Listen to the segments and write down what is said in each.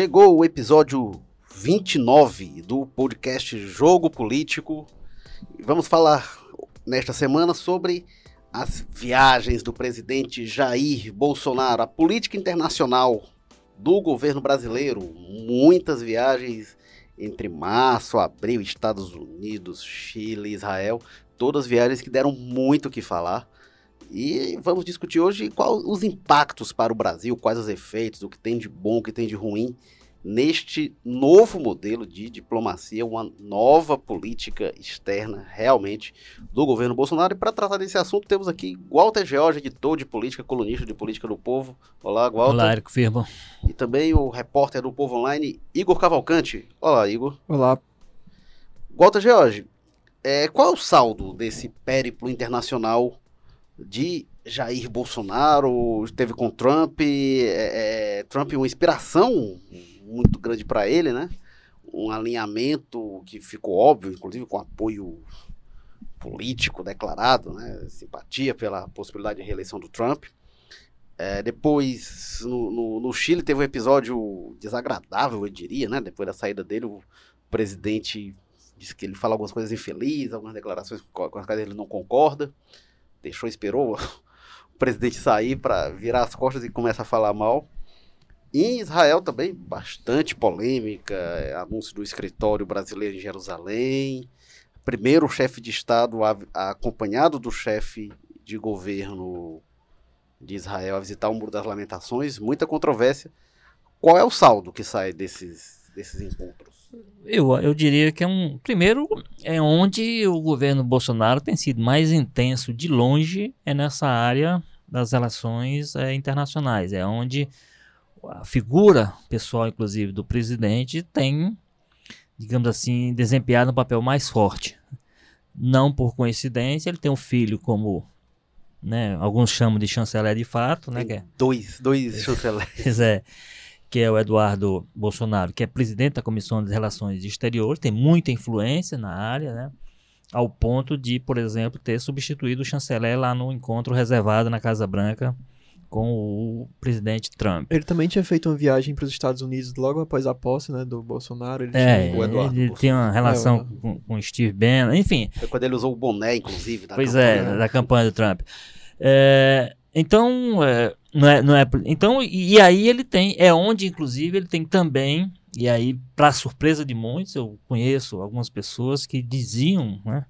Chegou o episódio 29 do podcast Jogo Político. Vamos falar nesta semana sobre as viagens do presidente Jair Bolsonaro, a política internacional do governo brasileiro. Muitas viagens entre março, abril, Estados Unidos, Chile, Israel. Todas viagens que deram muito o que falar. E vamos discutir hoje quais os impactos para o Brasil, quais os efeitos, o que tem de bom, o que tem de ruim neste novo modelo de diplomacia, uma nova política externa realmente do governo Bolsonaro. E para tratar desse assunto, temos aqui Walter George, editor de política, colunista de política do povo. Olá, Walter. Olá, Érico Firmo. E também o repórter do Povo Online, Igor Cavalcante. Olá, Igor. Olá. Walter George, é, qual é o saldo desse périplo internacional de Jair Bolsonaro, teve com Trump, é, é, Trump uma inspiração muito grande para ele, né? Um alinhamento que ficou óbvio, inclusive com apoio político declarado, né? Simpatia pela possibilidade de reeleição do Trump. É, depois, no, no, no, Chile, teve um episódio desagradável, eu diria, né? Depois da saída dele, o presidente disse que ele fala algumas coisas infelizes, algumas declarações com as quais ele não concorda deixou, esperou o presidente sair para virar as costas e começa a falar mal. Em Israel também, bastante polêmica, é, anúncio do escritório brasileiro em Jerusalém. Primeiro chefe de Estado acompanhado do chefe de governo de Israel a visitar o Muro das Lamentações, muita controvérsia. Qual é o saldo que sai desses, desses encontros? Eu, eu diria que é um. Primeiro, é onde o governo Bolsonaro tem sido mais intenso de longe, é nessa área das relações é, internacionais. É onde a figura pessoal, inclusive, do presidente tem, digamos assim, desempenhado um papel mais forte. Não por coincidência, ele tem um filho como. Né, alguns chamam de chanceler de fato, né? É dois, dois chanceleres. é que é o Eduardo Bolsonaro, que é presidente da Comissão de Relações Exteriores, tem muita influência na área, né? Ao ponto de, por exemplo, ter substituído o chanceler lá no encontro reservado na Casa Branca com o presidente Trump. Ele também tinha feito uma viagem para os Estados Unidos logo após a posse né, do Bolsonaro. Ele é, tinha, o Eduardo ele tinha uma relação é, com, com Steve Bannon, enfim. Foi quando ele usou o boné, inclusive. Da pois é, campanha. é, da campanha do Trump. É, então, é, não é, não é, então, e aí ele tem, é onde inclusive ele tem também, e aí, para surpresa de muitos, eu conheço algumas pessoas que diziam, né,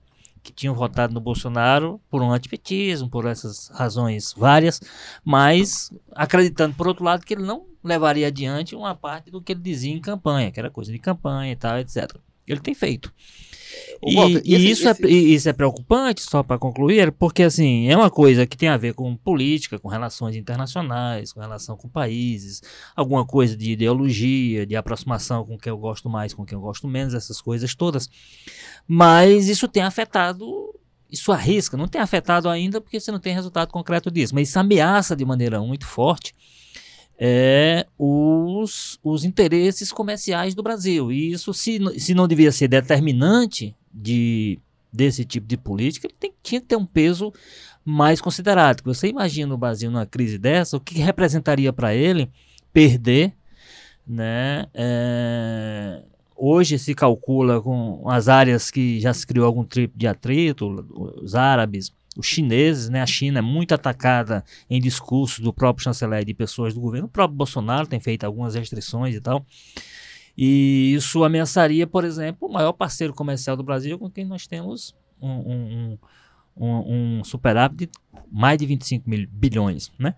que tinham votado no Bolsonaro por um antipetismo, por essas razões várias, mas acreditando, por outro lado, que ele não levaria adiante uma parte do que ele dizia em campanha, que era coisa de campanha e tal, etc. Ele tem feito. E, Walter, e, esse, isso, esse... É, isso é preocupante, só para concluir, porque assim, é uma coisa que tem a ver com política, com relações internacionais, com relação com países, alguma coisa de ideologia, de aproximação com quem eu gosto mais, com quem eu gosto menos, essas coisas todas. Mas isso tem afetado isso arrisca, não tem afetado ainda porque você não tem resultado concreto disso, mas isso ameaça de maneira muito forte é, os, os interesses comerciais do Brasil. E isso, se, se não devia ser determinante de, desse tipo de política, ele tem, tinha que ter um peso mais considerado. Você imagina o Brasil numa crise dessa, o que representaria para ele perder, né? É, hoje se calcula com as áreas que já se criou algum tipo de atrito, os árabes, os chineses, né, a China é muito atacada em discursos do próprio chanceler e de pessoas do governo. O próprio Bolsonaro tem feito algumas restrições e tal. E isso ameaçaria, por exemplo, o maior parceiro comercial do Brasil, com quem nós temos um, um, um, um superávit de mais de 25 mil bilhões, né?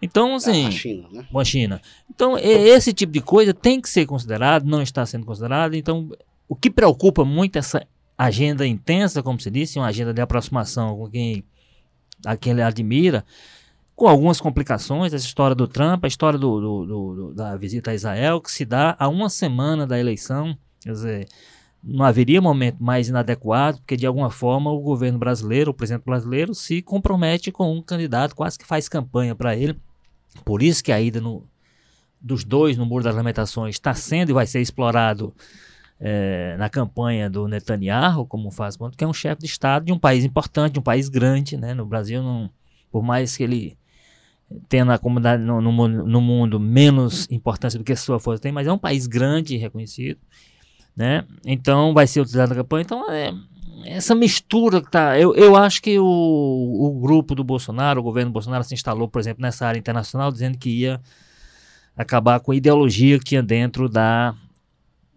Então, assim. A China, né? A China. Então, esse tipo de coisa tem que ser considerado, não está sendo considerado. Então, o que preocupa muito essa agenda intensa, como se disse, uma agenda de aproximação com quem, a quem ele admira, com algumas complicações, essa história do Trump, a história do, do, do, da visita a Israel, que se dá a uma semana da eleição, quer dizer, não haveria momento mais inadequado, porque de alguma forma o governo brasileiro, o presidente brasileiro, se compromete com um candidato, quase que faz campanha para ele. Por isso que a ida no, dos dois no Muro das Lamentações está sendo e vai ser explorado é, na campanha do Netanyahu, como faz que é um chefe de Estado de um país importante, de um país grande, né? No Brasil, não, por mais que ele tendo a comunidade no, no, mundo- no mundo menos importância do que a sua força tem, mas é um país grande e reconhecido, né? Então vai ser utilizado na campanha. Então é essa mistura que tá. Eu, eu acho que o, o grupo do Bolsonaro, o governo Bolsonaro se instalou, por exemplo, nessa área internacional, dizendo que ia acabar com a ideologia que tinha dentro da,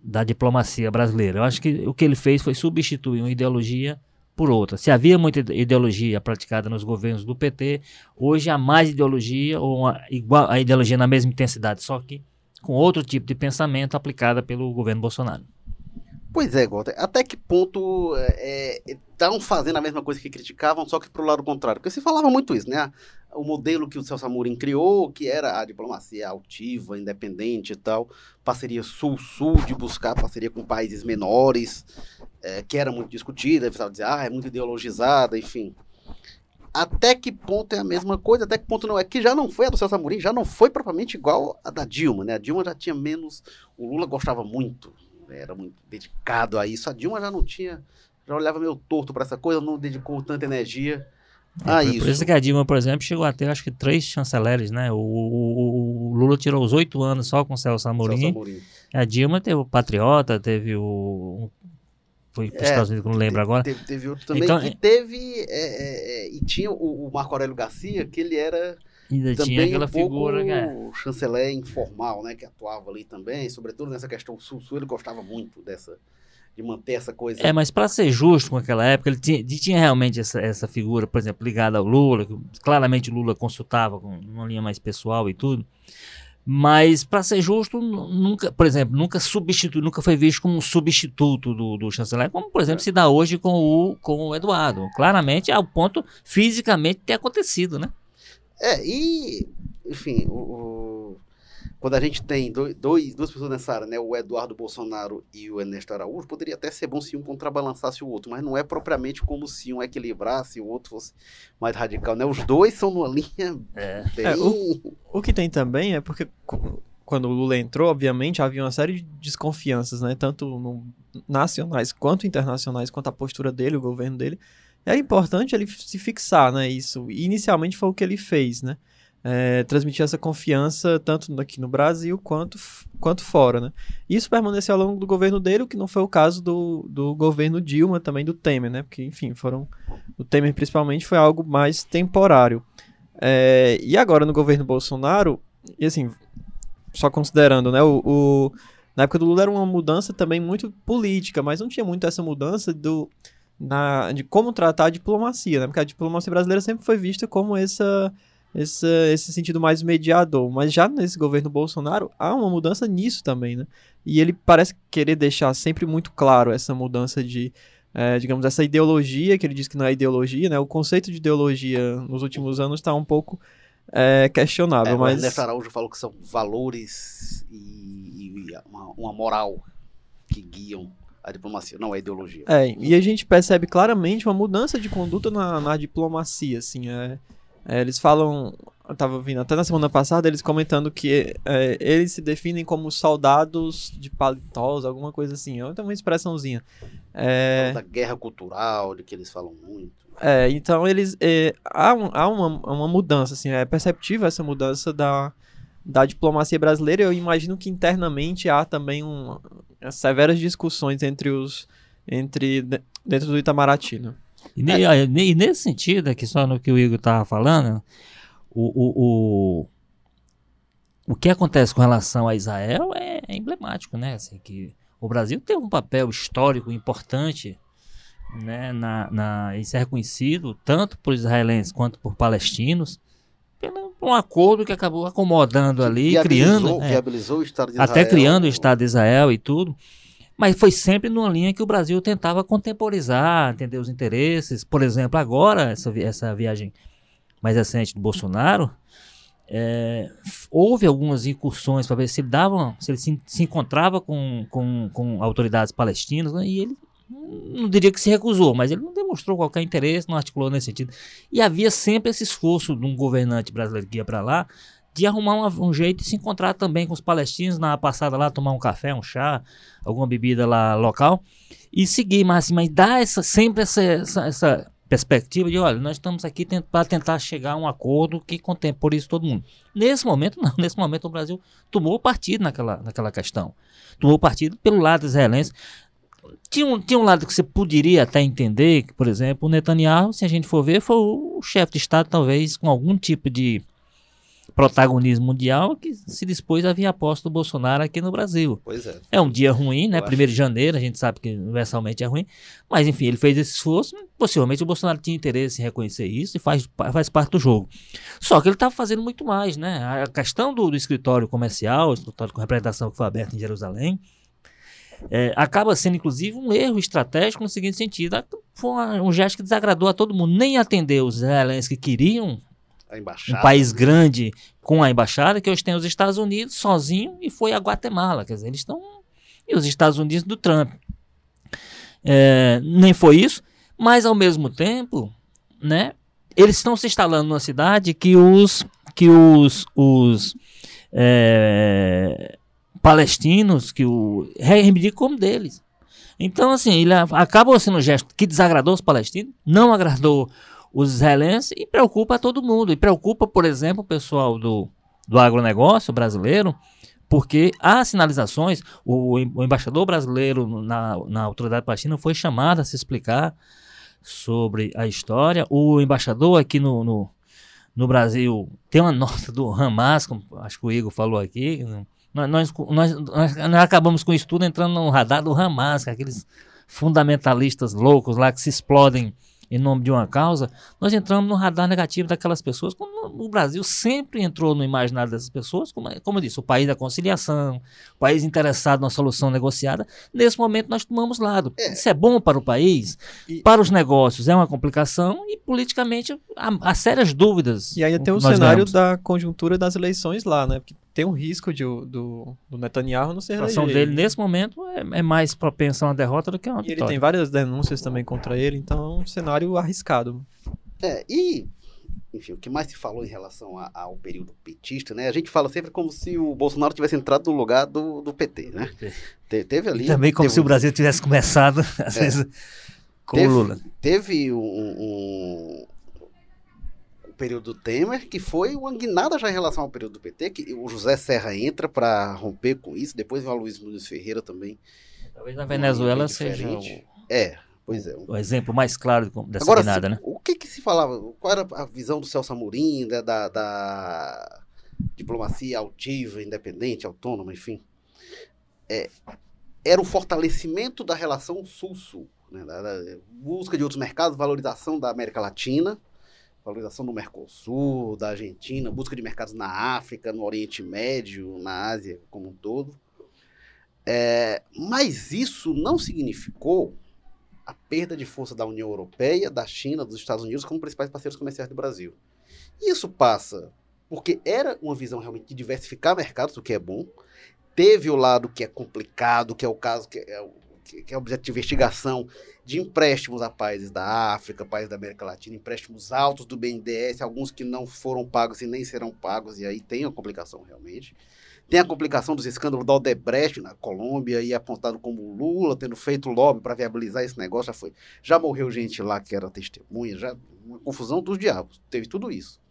da diplomacia brasileira. Eu acho que o que ele fez foi substituir uma ideologia por outra. Se havia muita ide- ideologia praticada nos governos do PT, hoje há mais ideologia ou uma, igual a ideologia na mesma intensidade, só que com outro tipo de pensamento aplicada pelo governo Bolsonaro. Pois é, Walter. Até que ponto estão fazendo a mesma coisa que criticavam, só que pro lado contrário? Porque se falava muito isso, né? O modelo que o Celso Amorim criou, que era a diplomacia altiva, independente e tal, parceria sul-sul, de buscar parceria com países menores, eh, que era muito discutida, o pessoal dizia, ah, é muito ideologizada, enfim. Até que ponto é a mesma coisa, até que ponto não é? Que já não foi a do Celso Amorim, já não foi propriamente igual a da Dilma, né? A Dilma já tinha menos, o Lula gostava muito? Era muito dedicado a isso, a Dilma já não tinha, já olhava meio torto para essa coisa, não dedicou tanta energia a É, por, isso. por isso que a Dilma, por exemplo, chegou a ter acho que três chanceleres, né? O, o- o Lula tirou os oito anos só com o Celso Amorim. Celso Amorim. A Dilma teve o Patriota, teve o. Foi para os É, Estados Unidos, que eu não lembro agora. Teve, teve outro também, Então, e teve, é, é, e tinha o, o Marco Aurélio Garcia, que ele era Ainda tinha também aquela um pouco figura. que é- chanceler informal, né, que atuava ali também, sobretudo nessa questão sul-sul, ele gostava muito dessa, de manter essa coisa. É, mas para ser justo com aquela época, ele tinha, ele tinha realmente essa, essa figura, por exemplo, ligada ao Lula, que claramente o Lula consultava com uma linha mais pessoal e tudo. Mas, para ser justo, nu- nunca, por exemplo, nunca substitui, nunca foi visto como um substituto do, do chanceler, como, por exemplo, se dá hoje com o, com o Eduardo. Claramente, ao ponto fisicamente ter acontecido, né? É, e, enfim, o, o- quando a gente tem dois, dois- duas pessoas nessa área, né, o Eduardo Bolsonaro e o Ernesto Araújo, poderia até ser bom se um contrabalançasse o outro, mas não é propriamente como se um equilibrasse e o outro fosse mais radical, né? Os dois são numa linha É. bem... É, O que tem também é porque quando o Lula entrou, obviamente, havia uma série de desconfianças, né? Tanto no- nacionais quanto internacionais, quanto a postura dele, o governo dele. É importante ele se fixar, né? Isso. E inicialmente foi o que ele fez, né? É, transmitir essa confiança tanto aqui no Brasil quanto, quanto fora, né? Isso permaneceu ao longo do governo dele, o que não foi o caso do, do governo Dilma, também do Temer, né? Porque, enfim, foram... O Temer, principalmente, foi algo mais temporário. É, e agora no governo Bolsonaro, e assim, só considerando, né, o, o- na época do Lula era uma mudança também muito política, mas não tinha muito essa mudança do na, de como tratar a diplomacia, né? Porque a diplomacia brasileira sempre foi vista como essa, essa esse sentido mais mediador, mas já nesse governo Bolsonaro há uma mudança nisso também, né? E ele parece querer deixar sempre muito claro essa mudança de é, digamos, essa ideologia, que ele diz que não é ideologia, né? O conceito de ideologia nos últimos anos está um pouco é, questionável, É, mas... Ernesto Araújo falou que são valores e, e uma, uma moral que guiam a diplomacia, não é ideologia. É, e a gente percebe claramente uma mudança de conduta na, na diplomacia, assim, é, é, eles falam, eu tava vindo até na semana passada, eles comentando que é, eles se definem como soldados de paletós, alguma coisa assim, é uma expressãozinha. É, Da guerra cultural, de que eles falam muito. É, então eles. é, há um- há uma, uma mudança, assim, é perceptível essa mudança da, da diplomacia brasileira. Eu imagino que internamente há também um, severas discussões entre os. entre de- dentro do Itamaraty. Né? E, ne- e nesse sentido, aqui só no que o Igor estava falando, o, o, o, o que acontece com relação a Israel é, é emblemático, né? Assim, que o Brasil tem um papel histórico importante, né? Na, na, isso é reconhecido tanto por israelenses quanto por palestinos, um acordo que acabou acomodando ali, viabilizou, criando. é, viabilizou o Estado de Israel. até criando o Estado de Israel e tudo. Mas foi sempre numa linha que o Brasil tentava contemporizar, entender os interesses. Por exemplo, agora, essa, vi- essa viagem mais recente do Bolsonaro, é, houve algumas incursões para ver se ele dava, se ele se, se encontrava com, com, com autoridades palestinas, né, e ele não diria que se recusou, mas ele não demonstrou qualquer interesse, não articulou nesse sentido. E havia sempre esse esforço de um governante brasileiro que ia para lá de arrumar uma- um jeito de se encontrar também com os palestinos na passada lá, tomar um café, um chá, alguma bebida lá local e seguir, mas assim, mas dá essa, sempre essa, essa, essa, perspectiva de, olha, nós estamos aqui para tentar chegar a um acordo que contempore todo mundo. Nesse momento, não. Nesse momento, o Brasil tomou partido naquela, naquela questão. Tomou partido pelo lado israelense. Tinha um, tinha um lado que você poderia até entender, que, por exemplo, o Netanyahu, se a gente for ver, foi o chefe de Estado, talvez, com algum tipo de protagonismo mundial que se dispôs a vir aposta do Bolsonaro aqui no Brasil. Pois é. É um dia ruim, né? Eu Primeiro de janeiro, a gente sabe que universalmente é ruim. Mas, enfim, ele fez esse esforço. Possivelmente o Bolsonaro tinha interesse em reconhecer isso e faz, faz parte do jogo. Só que ele estava fazendo muito mais, né? A questão do, do escritório comercial, o escritório com representação que foi aberto em Jerusalém, é, acaba sendo, inclusive, um erro estratégico no seguinte sentido. Foi um gesto que desagradou a todo mundo. Nem atendeu os israelenses que queriam um país grande com a embaixada, que hoje tem os Estados Unidos sozinho e foi a Guatemala. Quer dizer, eles estão. E os Estados Unidos do Trump. É, nem foi isso, mas ao mesmo tempo, né? Eles estão se instalando numa cidade que os que os, os é, palestinos que o reivindicam como deles. Então, assim, ele acabou sendo um gesto que desagradou os palestinos, não agradou os israelenses e preocupa todo mundo. E preocupa, por exemplo, o pessoal do, do agronegócio brasileiro, porque há sinalizações, o, o embaixador brasileiro na, na autoridade palestina foi chamado a se explicar sobre a história. O embaixador aqui no, no, no Brasil tem uma nota do Hamas, como acho que o Igor falou aqui. Nós, nós, nós, nós acabamos com isso tudo entrando no radar do Hamas, é aqueles fundamentalistas loucos lá que se explodem em nome de uma causa, nós entramos no radar negativo daquelas pessoas. o Brasil sempre entrou no imaginário dessas pessoas, como, como eu disse, o país da conciliação, o país interessado na solução negociada. Nesse momento, nós tomamos lado. É. Isso é bom para o país, e... para os negócios, é uma complicação e politicamente há, há sérias dúvidas. E ainda tem o cenário ganhamos. da conjuntura das eleições lá, né? Porque tem um risco de, do, do Netanyahu não ser A situação dele, nesse momento, é, é, mais propensa a uma derrota do que a uma e vitória. ele tem várias denúncias também contra ele, então é um cenário arriscado. É, e, enfim, o que mais se falou em relação a, ao período petista, né? A gente fala sempre como se o Bolsonaro tivesse entrado no lugar do, do PT, né? Te, teve ali... E também como se o Brasil tivesse começado, às é, vezes, com teve, o Lula. Teve um, um período do Temer, que foi uma guinada já em relação ao período do PT, que o José Serra entra para romper com isso, depois vem o Luiz Nunes Ferreira também. Talvez na Venezuela seja o... É, pois é. O exemplo mais claro dessa Agora, guinada, né? O que que se falava, qual era a visão do Celso Amorim, da, da, da diplomacia altiva, independente, autônoma, enfim? É, era o fortalecimento da relação sul-sul, né, da, da busca de outros mercados, valorização da América Latina, valorização do Mercosul, da Argentina, busca de mercados na África, no Oriente Médio, na Ásia como um todo. É, mas isso não significou a perda de força da União Europeia, da China, dos Estados Unidos como principais parceiros comerciais do Brasil. Isso passa porque era uma visão realmente de diversificar mercados, o que é bom. Teve o lado que é complicado, que é o caso que é que é objeto de investigação de empréstimos a países da África, países da América Latina, empréstimos altos do BNDES, alguns que não foram pagos e nem serão pagos, e aí tem a complicação realmente. Tem a complicação dos escândalos da Odebrecht na Colômbia e apontado como Lula tendo feito lobby para viabilizar esse negócio, já foi. Já morreu gente lá que era testemunha, já uma confusão dos diabos. Teve tudo isso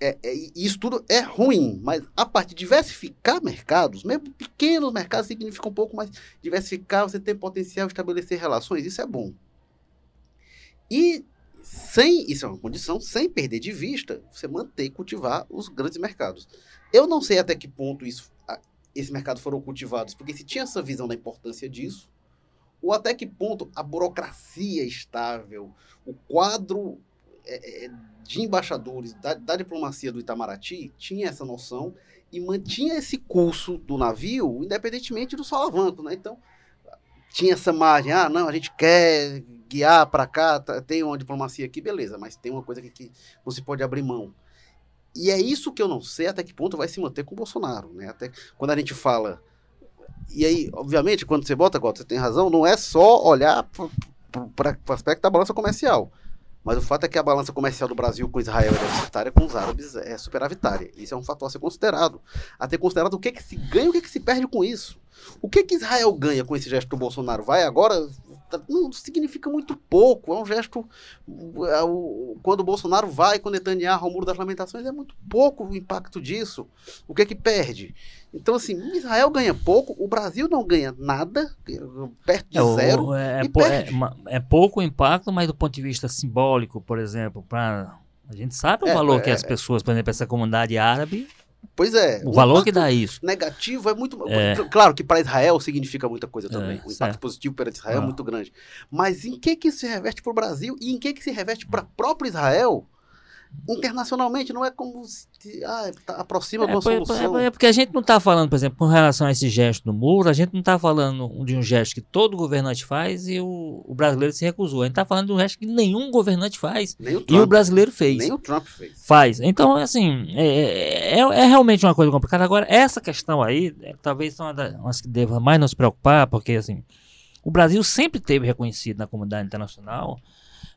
é, é, isso tudo é ruim, mas a parte de diversificar mercados, mesmo pequenos mercados significa um pouco mais diversificar, você tem potencial estabelecer relações, isso é bom. E sem, isso é uma condição, sem perder de vista, você manter e cultivar os grandes mercados. Eu não sei até que ponto isso, esses mercados foram cultivados, porque se tinha essa visão da importância disso, ou até que ponto a burocracia estável, o quadro é, é, de embaixadores da, da, diplomacia do Itamaraty tinha essa noção e mantinha esse curso do navio, independentemente do solavanco, né? Então, tinha essa margem, ah, não, a gente quer guiar para cá, tá, tem uma diplomacia aqui, beleza, mas tem uma coisa que, que se pode abrir mão. E é isso que eu não sei até que ponto vai se manter com o Bolsonaro, né? Até quando a gente fala. E aí, obviamente, quando você bota, você tem razão, não é só olhar para o aspecto da balança comercial. Mas o fato é que a balança comercial do Brasil com Israel é deficitária, com os árabes é superavitária. Isso é um fator a ser considerado. A ter considerado o que, que se ganha e o que, que se perde com isso. O que, que Israel ganha com esse gesto do Bolsonaro? Vai agora não significa muito pouco. É um gesto. é, o- Quando o Bolsonaro vai com Netanyahu ao Muro das Lamentações, é muito pouco o impacto disso. O que é que perde? Então, assim, Israel ganha pouco, o Brasil não ganha nada, perto de É, o- zero. é, é, é pouco impacto, mas do ponto de vista simbólico, por exemplo, para a gente sabe o É, valor é, que as pessoas, por exemplo, essa comunidade árabe, Pois é. o valor que dá isso. negativo é muito. É. Claro que para Israel significa muita coisa também. o impacto certo. positivo para Israel é Ah. muito grande. Mas em que que isso se reveste para o Brasil e em que que se reveste para próprio Israel? Internacionalmente, não é como se ah, tá- aproxima É, uma por- solução. é- é porque a gente não está falando, por exemplo, com relação a esse gesto do muro, a gente não está falando de um gesto que todo governante faz e o, o brasileiro se recusou. A gente está falando de um gesto que nenhum governante faz o e o brasileiro fez. nem o Trump fez. Faz. Então, assim, é, é, é realmente uma coisa complicada. Agora, essa questão aí, é, talvez uma das que deva mais nos preocupar, porque, assim, o Brasil sempre teve reconhecido na comunidade internacional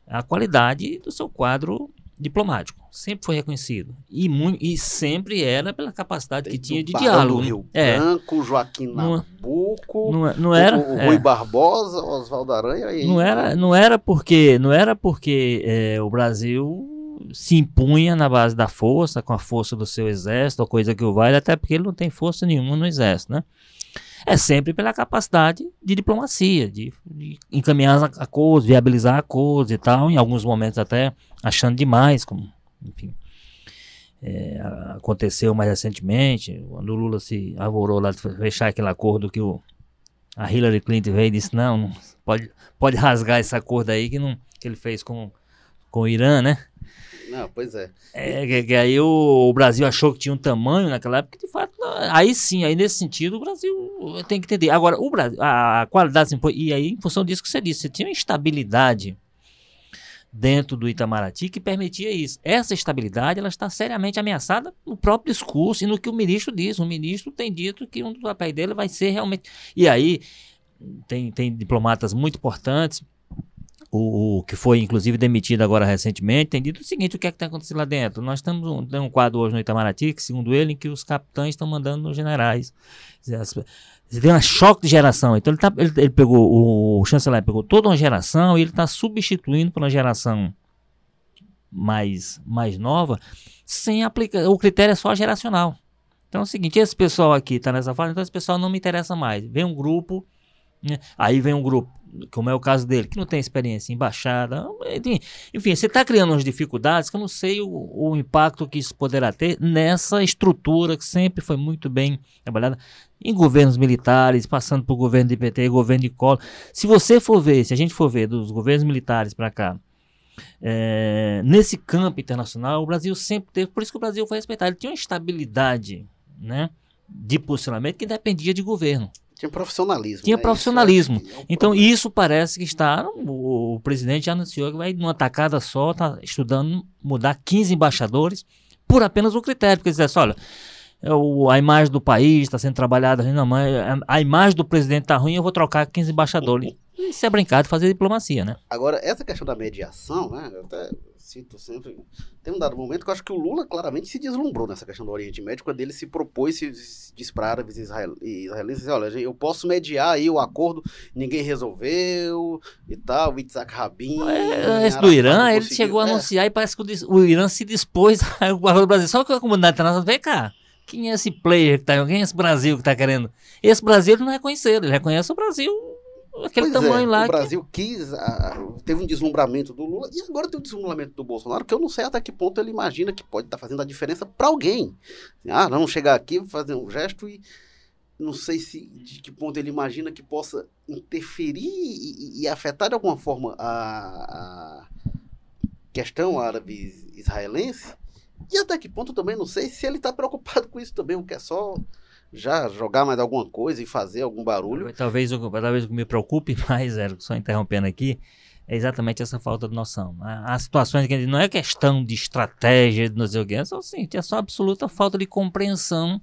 a qualidade do seu quadro diplomático. Sempre foi reconhecido. E, e sempre era pela capacidade que tinha de diálogo. do? Rio é, Branco, Joaquim Não- Nabuco, não, não era. o, o é. Rui Barbosa, Oswaldo Aranha. E, Não era, não era porque, não era porque é, o Brasil se impunha na base da força, com a força do seu exército, ou coisa que o vale, até porque ele não tem força nenhuma no exército, né? É sempre pela capacidade de diplomacia, de, de encaminhar as acordos, viabilizar acordos e tal, em alguns momentos até achando demais, como, enfim. é, a- aconteceu mais recentemente, quando o Lula se avorou lá de fechar aquele acordo que o, a Hillary Clinton veio e disse, não, não pode, pode rasgar esse acordo aí que, não, que ele fez com, com o Irã, né? Não, pois é. É, que, que aí o, o Brasil achou que tinha um tamanho naquela época, de fato, aí sim, aí nesse sentido o Brasil tem que entender. Agora, o Brasil, a, a qualidade, e aí em função disso que você disse, você tinha uma estabilidade dentro do Itamaraty que permitia isso. Essa estabilidade ela está seriamente ameaçada no próprio discurso e no que o ministro diz. O ministro tem dito que um dos papéis dele vai ser realmente. E aí tem, tem diplomatas muito importantes, o, o que foi inclusive demitido agora recentemente, tem dito o seguinte: o que é que está acontecendo lá dentro? Nós temos um, tem um quadro hoje no Itamaraty, que, segundo ele, em que os capitães estão mandando nos generais. Você vê um choque de geração. Então ele, tá, ele, ele pegou, o, o chanceler pegou toda uma geração e ele está substituindo por uma geração mais, mais nova, sem aplicar. O critério é só geracional. Então é o seguinte, esse pessoal aqui está nessa fase, então esse pessoal não me interessa mais. Vem um grupo, né? aí vem um grupo, como é o caso dele, que não tem experiência em embaixada. Enfim, você está criando umas dificuldades que eu não sei o, o impacto que isso poderá ter nessa estrutura que sempre foi muito bem trabalhada em governos militares, passando por governo de PT, governo de Collor. Se você for ver, se a gente for ver dos governos militares para cá, é, nesse campo internacional, o Brasil sempre teve, por isso que o Brasil foi respeitado. Ele tinha uma estabilidade né, de posicionamento que dependia de governo. Tinha profissionalismo. Tinha né? profissionalismo. Isso é- é um Então, isso parece que está. O, o presidente já anunciou que vai, numa tacada só, está estudando mudar 15 embaixadores por apenas o critério. Porque diz assim, olha, é o- a imagem do país está sendo trabalhada, não, mas a, a imagem do presidente está ruim, eu vou trocar 15 embaixadores. Isso é brincar de fazer diplomacia, né? Agora, essa questão da mediação, né? Eu até cito sempre. Tem um dado momento que eu acho que o Lula claramente se deslumbrou nessa questão do Oriente Médio, quando ele se propôs, se se disse para árabes e israel- e israelenses: olha, eu posso mediar aí o acordo, ninguém resolveu e tal, o Itzhak Rabin. É, esse do Irã, ele chegou a É, anunciar e parece que o, o Irã se dispôs a guardar do Brasil. Só que a comunidade internacional, vem cá, quem é esse player que tá, quem é esse Brasil que tá querendo? Esse Brasil ele não reconhece ele, ele reconhece o Brasil, aquele Pois é, tamanho lá. O que- Brasil quis, ah, teve um deslumbramento do Lula e agora tem um deslumbramento do Bolsonaro que eu não sei até que ponto ele imagina que pode estar fazendo a diferença para alguém. Ah, não chegar aqui, fazer um gesto e não sei se de que ponto ele imagina que possa interferir e, e- afetar de alguma forma a, a questão árabe-israelense. E até que ponto também não sei se ele está preocupado com isso também, ou quer só já jogar mais alguma coisa e fazer algum barulho. Talvez, o- talvez o que me preocupe mais, Érico, só interrompendo aqui, é exatamente essa falta de noção. Há situações que não é questão de estratégia, de não sei o que, é só, assim, é só absoluta falta de compreensão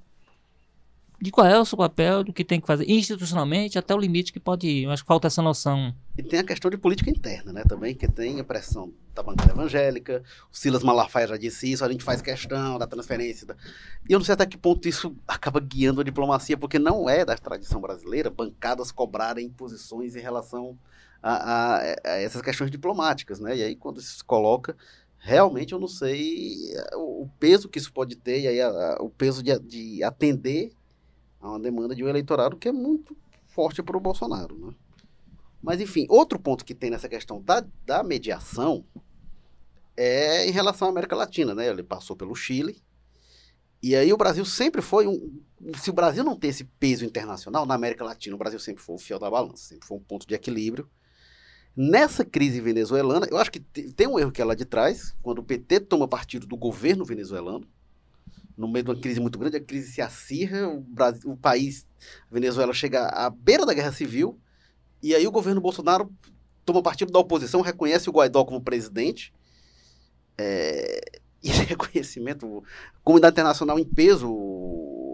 de qual é o seu papel, do que tem que fazer institucionalmente, até o limite que pode ir. Que falta essa noção. E tem a questão de política interna, né, também, que tem a pressão da bancada evangélica, o Silas Malafaia já disse isso, a gente faz questão da transferência. Da... E eu não sei até que ponto isso acaba guiando a diplomacia, porque não é da tradição brasileira bancadas cobrarem posições em relação a, a, a essas questões diplomáticas, né? E aí, quando isso se coloca, realmente eu não sei o, o peso que isso pode ter, e aí a, o peso de, de atender a uma demanda de um eleitorado que é muito forte para o Bolsonaro, né? Mas, enfim, outro ponto que tem nessa questão da, da mediação é em relação à América Latina, né? Ele passou pelo Chile, e aí o Brasil sempre foi um. Se o Brasil não tem esse peso internacional, na América Latina, o Brasil sempre foi o fiel da balança, sempre foi um ponto de equilíbrio. Nessa crise venezuelana, eu acho que tem um erro que é lá de trás, quando o PT toma partido do governo venezuelano, no meio de uma crise muito grande, a crise se acirra, o, Brasil, o país, a Venezuela chega à beira da guerra civil, e aí o governo Bolsonaro toma partido da oposição, reconhece o Guaidó como presidente, é, e reconhecimento, a comunidade internacional em peso,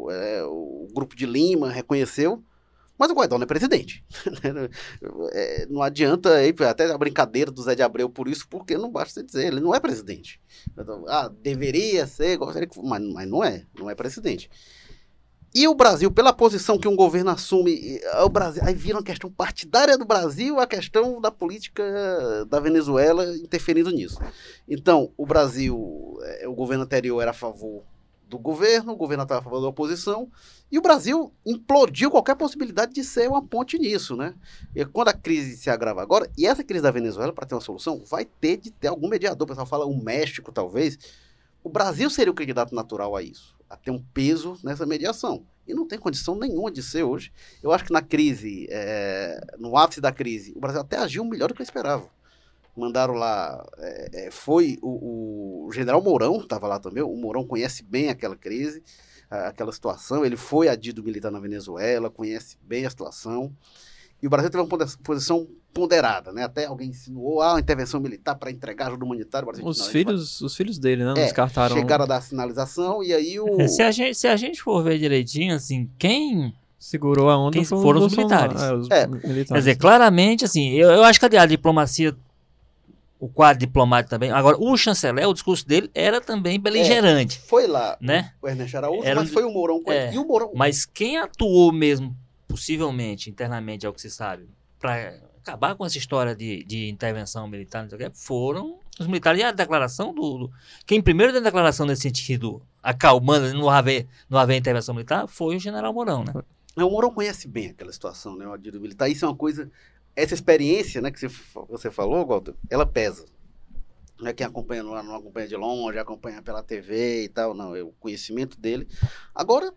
é, o Grupo de Lima reconheceu, mas o Guaidó não é presidente. é, não adianta até a brincadeira do Zé de Abreu por isso, porque não basta dizer, ele não é presidente. Ah, deveria ser, mas, mas não é, não é presidente. E o Brasil, pela posição que um governo assume, o Brasil, aí vira uma questão partidária do Brasil, a questão da política da Venezuela interferindo nisso. Então, o Brasil, é, o governo anterior era a favor do governo, o governo estava a favor da oposição, e o Brasil implodiu qualquer possibilidade de ser uma ponte nisso, né? E quando a crise se agrava agora, e essa crise da Venezuela, para ter uma solução, vai ter de ter algum mediador. O pessoal fala o México, talvez. O Brasil seria o candidato natural a isso, a ter um peso nessa mediação. E não tem condição nenhuma de ser hoje. Eu acho que na crise, é, no ápice da crise, o Brasil até agiu melhor do que eu esperava. Mandaram lá, é, foi o, o, general Mourão, estava lá também, o Mourão conhece bem aquela crise, aquela situação, ele foi adido militar na Venezuela, conhece bem a situação. E o Brasil teve uma posição ponderada, né? Até alguém insinuou ah, uma intervenção militar para entregar ajuda humanitária. Brasil, os, não, filhos, vai... os filhos dele, né? Não é, descartaram. Chegaram a dar sinalização e aí o. É, se, a gente, se a gente for ver direitinho, assim, quem segurou a onda quem foram os militares. É, os é. militares. Quer dizer, claramente, assim, eu, eu acho que a diplomacia, o quadro diplomático também. Agora, o chanceler, o discurso dele era também beligerante. É, foi lá né? o Ernesto Araújo, era, mas foi o Mourão. É, e o Mourão. Mas quem atuou mesmo, possivelmente, internamente, é o que se sabe, para acabar com essa história de, de intervenção militar, foram os militares. E a declaração do, do. Quem primeiro deu a declaração nesse sentido, acalmando, não haver, não haver intervenção militar, foi o general Mourão, né? O Mourão conhece bem aquela situação, né? O militar. Isso é uma coisa. Essa experiência, né, que você, você falou, Walter, ela pesa. Não é quem acompanha, não, não acompanha de longe, acompanha pela TV e tal, não. É o conhecimento dele. Agora,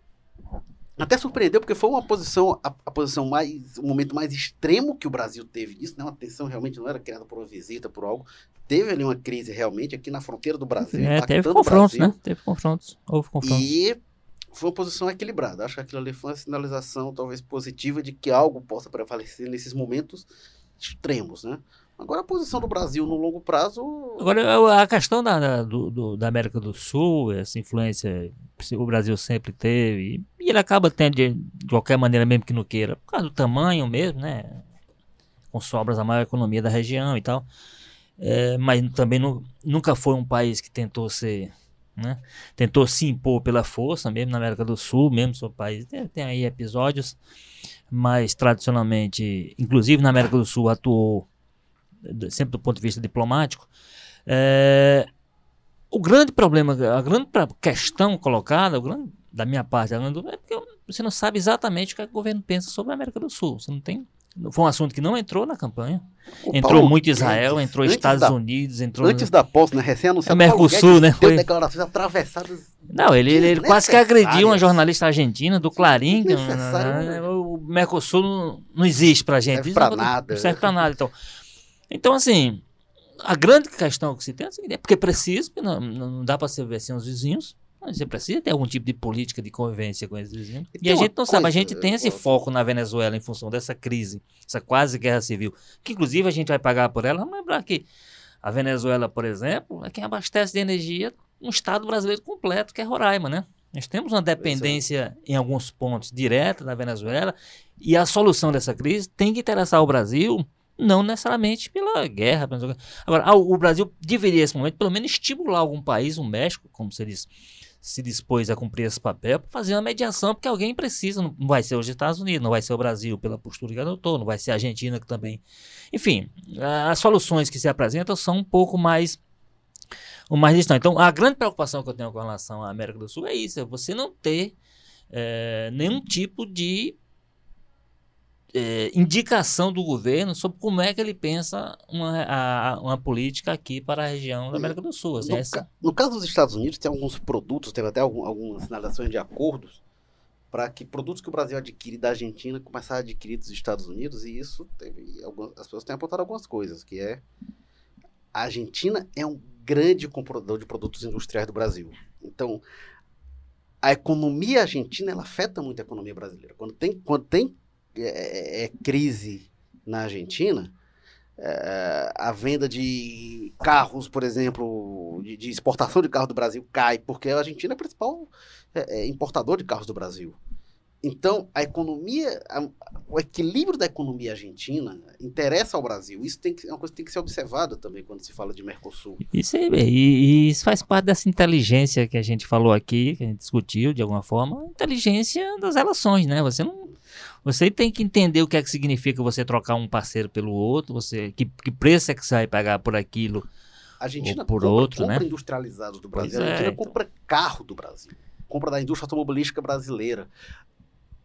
até surpreendeu, porque foi uma posição, a, a, posição mais, o momento mais extremo que o Brasil teve disso, né? Uma tensão realmente não era criada por uma visita, por algo. Teve ali uma crise realmente aqui na fronteira do Brasil. É, teve confrontos, né? Teve confrontos, houve confrontos. E foi uma posição equilibrada. Acho que aquilo ali foi uma sinalização talvez positiva de que algo possa prevalecer nesses momentos extremos, né? Agora a posição do Brasil no longo prazo. Agora a questão da, da, do, da América do Sul, essa influência o Brasil sempre teve, e ele acaba tendo de, de qualquer maneira, mesmo que não queira, por causa do tamanho mesmo, né? Com sobras a maior economia da região e tal. É, mas também não, nunca foi um país que tentou ser. Né? Tentou se impor pela força, mesmo na América do Sul, mesmo seu país. Tem, tem aí episódios, mas tradicionalmente, inclusive na América do Sul, atuou sempre do ponto de vista diplomático. É, o grande problema, a grande questão colocada, grande, da minha parte, é porque você não sabe exatamente o é que o governo pensa sobre a América do Sul. Você não tem. Foi um assunto que não entrou na campanha. O entrou Paulo muito Israel, Guedes, entrou Estados da, Unidos, entrou. Antes da posse, né? Recém-anunciado. É Mercosul, né? Deu declarações atravessadas. Não, ele, ele, ele quase que agrediu uma jornalista argentina do Clarim. Que, né? o Mercosul não, não existe pra gente. Não serve pra nada. Não serve pra nada. Então, então, assim, a grande questão que se tem é, é porque precisa, não, não dá para ver assim os vizinhos. Você precisa ter algum tipo de política de convivência com esses vizinhos. E, e a gente não coisa, sabe, a gente tem esse foco na Venezuela em função dessa crise, essa quase guerra civil, que inclusive a gente vai pagar por ela. Vamos lembrar que a Venezuela, por exemplo, é quem abastece de energia um estado brasileiro completo, que é Roraima, né? Nós temos uma dependência em alguns pontos direta da Venezuela e a solução dessa crise tem que interessar o Brasil não necessariamente pela guerra. Agora, o Brasil deveria, nesse momento, pelo menos estimular algum país, o México, como você disse, se dispôs a cumprir esse papel para fazer uma mediação, porque alguém precisa, não vai ser os Estados Unidos, não vai ser o Brasil pela postura que adotou, não vai ser a Argentina que também. Enfim, as soluções que se apresentam são um pouco mais o mais distante. Então, a grande preocupação que eu tenho com relação à América do Sul é isso: é você não ter é, nenhum tipo de é, indicação do governo sobre como é que ele pensa uma, a, uma política aqui para a região da América do Sul. Assim, no, essa... ca no, caso dos Estados Unidos, tem alguns produtos, teve até algum, algumas sinalizações de acordos para que produtos que o Brasil adquire da Argentina começassem a adquirir dos Estados Unidos, e isso teve algumas, as pessoas têm apontado algumas coisas, que é a Argentina é um grande comprador de produtos industriais do Brasil. Então, a economia argentina ela afeta muito a economia brasileira. Quando tem, quando tem é, é, é crise na Argentina, é, a venda de carros, por exemplo, de, de, exportação de carros do Brasil cai, porque a Argentina é o principal é, é importador de carros do Brasil. Então, a economia, a, o equilíbrio da economia argentina interessa ao Brasil. Isso tem que, é uma coisa que tem que ser observada também quando se fala de Mercosul. Isso, é, e, e isso faz parte dessa inteligência que a gente falou aqui, que a gente discutiu de alguma forma, inteligência das relações, né? Você não você tem que entender o que é que significa você trocar um parceiro pelo outro, você que, que preço é que você vai pagar por aquilo. A Argentina ou por compra, outro, compra né? industrializado do Brasil. Pois a Argentina é, então. compra carro do Brasil. Compra da indústria automobilística brasileira.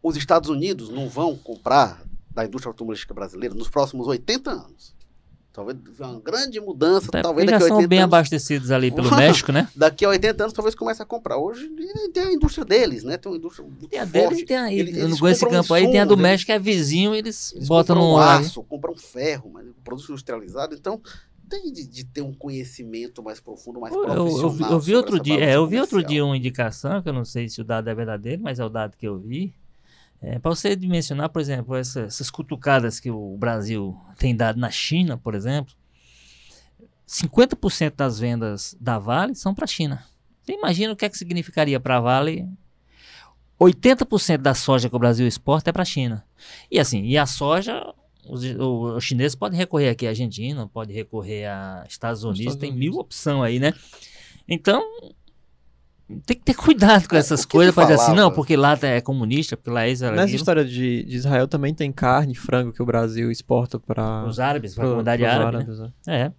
Os Estados Unidos não vão comprar da indústria automobilística brasileira nos próximos 80 anos. Talvez uma grande mudança. Até talvez daqui já são bem anos, abastecidos ali pelo México, né? Daqui a 80 anos talvez comece a comprar. Hoje tem a indústria deles, né? Tem uma indústria tem a forte. deles tem a, eles, eles esse campo aí, tem a do México, que é vizinho, eles, eles botam no aço, compram ferro, mas produto industrializado. Então, tem de, de, ter um conhecimento mais profundo, mais eu, profissional. Eu, eu, eu vi outro dia, é, eu vi outro dia uma indicação, que eu não sei se o dado é verdadeiro, mas é o dado que eu vi. É, Para você dimensionar, por exemplo, essa, essas cutucadas que o Brasil tem dado na China, por exemplo, 50% das vendas da Vale são para a China. Você imagina o que é que significaria para a Vale 80% da soja que o Brasil exporta é para a China. E assim, e a soja, os, os, chineses podem recorrer aqui à Argentina, pode recorrer a Estados Unidos, Estados tem Unidos. mil opções aí, né? Então, tem que ter cuidado com é, essas coisas para dizer assim, não, porque lá é comunista, porque lá é Israel. Nessa história de, de, Israel também tem carne, frango que o Brasil exporta para os árabes, para a comunidade árabe. Árabes, né? É. é.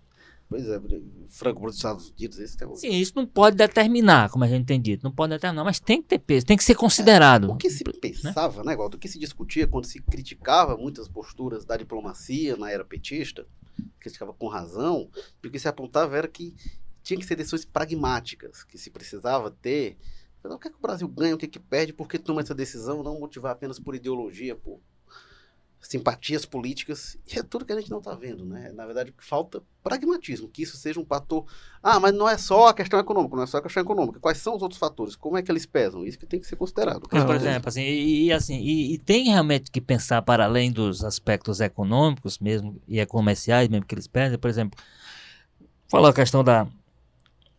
Pois é, frango para os Estados Unidos, esse tem Sim, isso não pode determinar, como a gente tem dito, não pode determinar, mas tem que ter peso, tem que ser considerado. É, o que se pensava, né, igual, do que se discutia quando se criticava muitas posturas da diplomacia na era petista, criticava com razão, e o que se apontava era que tinha que ser decisões pragmáticas, que se precisava ter. O que, é que o Brasil ganha, o que, é que perde, por que toma essa decisão, não motivar apenas por ideologia, por simpatias políticas, e é tudo que a gente não está vendo, né? Na verdade, falta pragmatismo, que isso seja um fator. Ah, mas não é só a questão econômica, não é só a questão econômica. Quais são os outros fatores? Como é que eles pesam? Isso que tem que ser considerado. Mas, por exemplo, assim, e, assim, e, e, tem realmente que pensar para além dos aspectos econômicos mesmo, e é comerciais mesmo que eles pesam, por exemplo, falou a questão da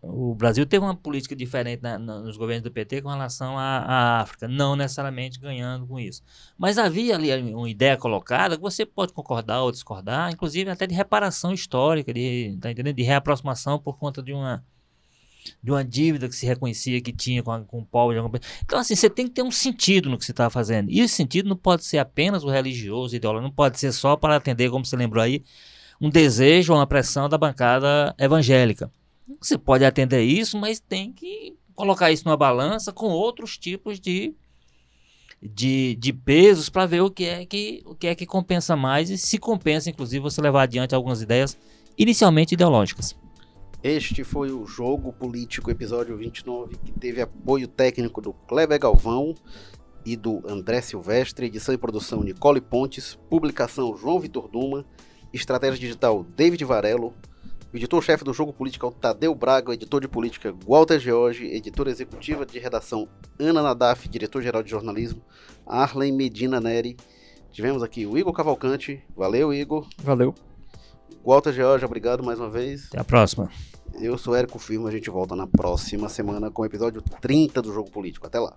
o Brasil teve uma política diferente na, na, nos governos do PT com relação à, África, não necessariamente ganhando com isso. Mas havia ali uma ideia colocada que você pode concordar ou discordar, inclusive até de reparação histórica, de, tá entendendo? de reaproximação por conta de uma, de uma dívida que se reconhecia que tinha com, a, com o povo. Então, assim, você tem que ter um sentido no que você está fazendo. E esse sentido não pode ser apenas o religioso, o não pode ser só para atender, como você lembrou aí, um desejo ou uma pressão da bancada evangélica. Você pode atender isso, mas tem que colocar isso numa balança com outros tipos de, de, de pesos para ver o que, é que, o que é que compensa mais e se compensa, inclusive, você levar adiante algumas ideias inicialmente ideológicas. Este foi o Jogo Político, episódio 29, que teve apoio técnico do Kleber Galvão e do André Silvestre, edição e produção Nicole Pontes, publicação João Vitor Duma, estratégia digital David Varelo, o editor-chefe do Jogo Político é o Tadeu Braga, editor de política Walter George, editora executiva de redação Ana Nadaf, diretor-geral de jornalismo Arlen Medina Neri. Tivemos aqui o Igor Cavalcante. Valeu, Igor. Valeu. Walter George, obrigado mais uma vez. Até a próxima. Eu sou Érico Firmo, a gente volta na próxima semana com o episódio 30 do Jogo Político. Até lá.